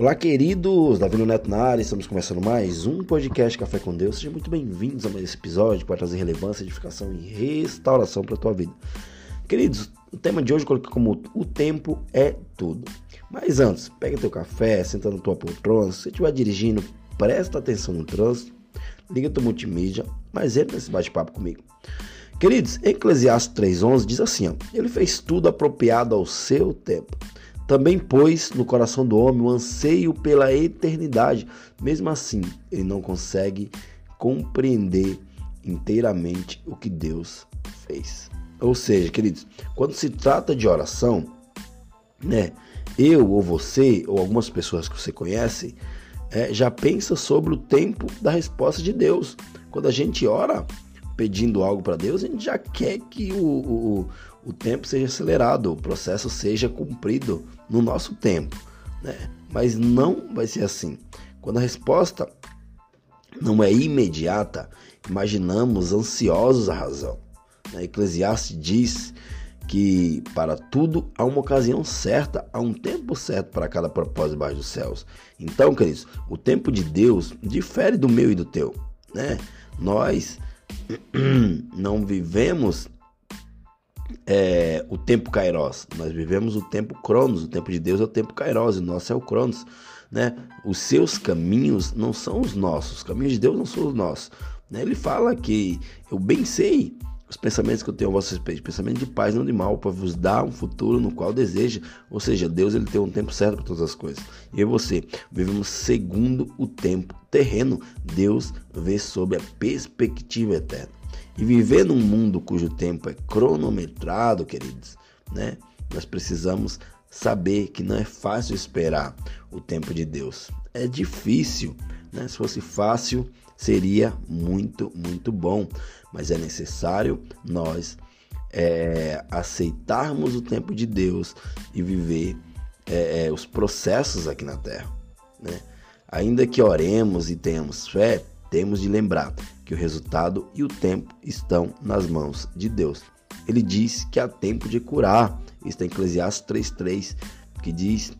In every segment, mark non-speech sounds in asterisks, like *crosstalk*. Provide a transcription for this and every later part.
Olá, queridos! Davi Neto na área, estamos começando mais um podcast Café com Deus. Sejam muito bem-vindos a mais esse episódio para trazer relevância, edificação e restauração para a tua vida. Queridos, o tema de hoje eu coloquei como o tempo é tudo. Mas antes, pega teu café, senta na tua poltrona, se você estiver dirigindo, presta atenção no trânsito, liga teu multimídia, mas entra nesse bate-papo comigo. Queridos, Eclesiastes 3.11 diz assim, ó, ele fez tudo apropriado ao seu tempo. Também pôs no coração do homem o anseio pela eternidade. Mesmo assim, ele não consegue compreender inteiramente o que Deus fez. Ou seja, queridos, quando se trata de oração, né, eu ou você ou algumas pessoas que você conhece é, já pensa sobre o tempo da resposta de Deus. Quando a gente ora pedindo algo para Deus, a gente já quer que o, o, o tempo seja acelerado, o processo seja cumprido no nosso tempo, né? Mas não vai ser assim. Quando a resposta não é imediata, imaginamos ansiosos a razão. Né? Eclesiastes diz que para tudo há uma ocasião certa, há um tempo certo para cada propósito debaixo dos céus. Então, queridos, o tempo de Deus difere do meu e do teu, né? Nós *clears throat* não vivemos é, o tempo Kairos. Nós vivemos o tempo Cronos. O tempo de Deus é o tempo Kairos. O nosso é o Cronos. Né? Os seus caminhos não são os nossos. Os caminhos de Deus não são os nossos. Né? Ele fala que eu bem sei os pensamentos que eu tenho a vosso respeito, pensamento de paz, não de mal, para vos dar um futuro no qual deseja. Ou seja, Deus ele tem um tempo certo para todas as coisas. Eu e você vivemos segundo o tempo terreno. Deus vê sob a perspectiva eterna. E viver num mundo cujo tempo é cronometrado, queridos, né? Nós precisamos saber que não é fácil esperar o tempo de Deus. É difícil, né? Se fosse fácil, seria muito, muito bom. Mas é necessário nós é, aceitarmos o tempo de Deus e viver é, é, os processos aqui na Terra, né? Ainda que oremos e tenhamos fé, temos de lembrar que o resultado e o tempo estão nas mãos de Deus. Ele diz que há tempo de curar. Está em Eclesiastes 3:3, que diz,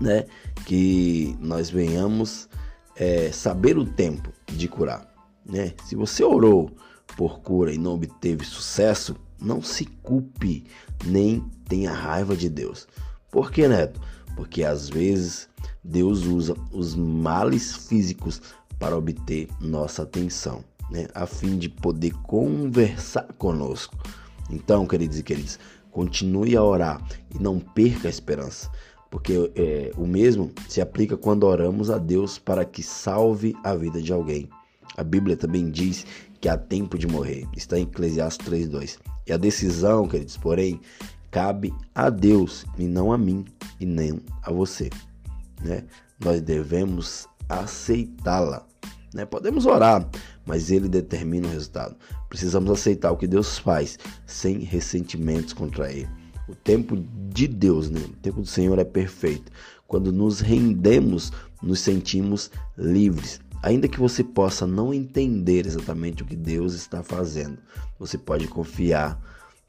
né, que nós venhamos é, saber o tempo de curar, né? Se você orou por cura e não obteve sucesso, não se culpe nem tenha raiva de Deus. Por que, Neto? Porque às vezes Deus usa os males físicos para obter nossa atenção, né? a fim de poder conversar conosco. Então, queridos e queridas, continue a orar e não perca a esperança, porque é, o mesmo se aplica quando oramos a Deus para que salve a vida de alguém. A Bíblia também diz que há tempo de morrer, está em Eclesiastes 3:2. E a decisão, queridos, porém, cabe a Deus e não a mim e nem a você, né? Nós devemos aceitá-la. Né? Podemos orar, mas ele determina o resultado. Precisamos aceitar o que Deus faz sem ressentimentos contra ele. O tempo de Deus, né? o tempo do Senhor é perfeito. Quando nos rendemos, nos sentimos livres. Ainda que você possa não entender exatamente o que Deus está fazendo, você pode confiar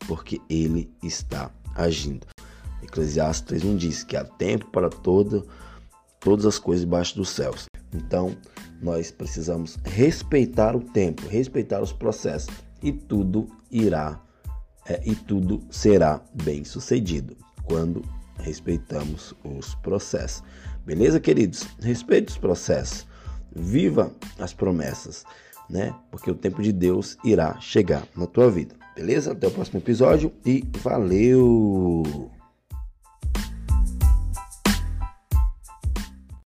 porque Ele está agindo. Eclesiastes 3.1 diz que há tempo para todo, todas as coisas debaixo dos céus. Então, nós precisamos respeitar o tempo, respeitar os processos e tudo irá é, e tudo será bem sucedido quando respeitamos os processos. Beleza, queridos? Respeite os processos, viva as promessas, né? Porque o tempo de Deus irá chegar na tua vida. Beleza? Até o próximo episódio e valeu!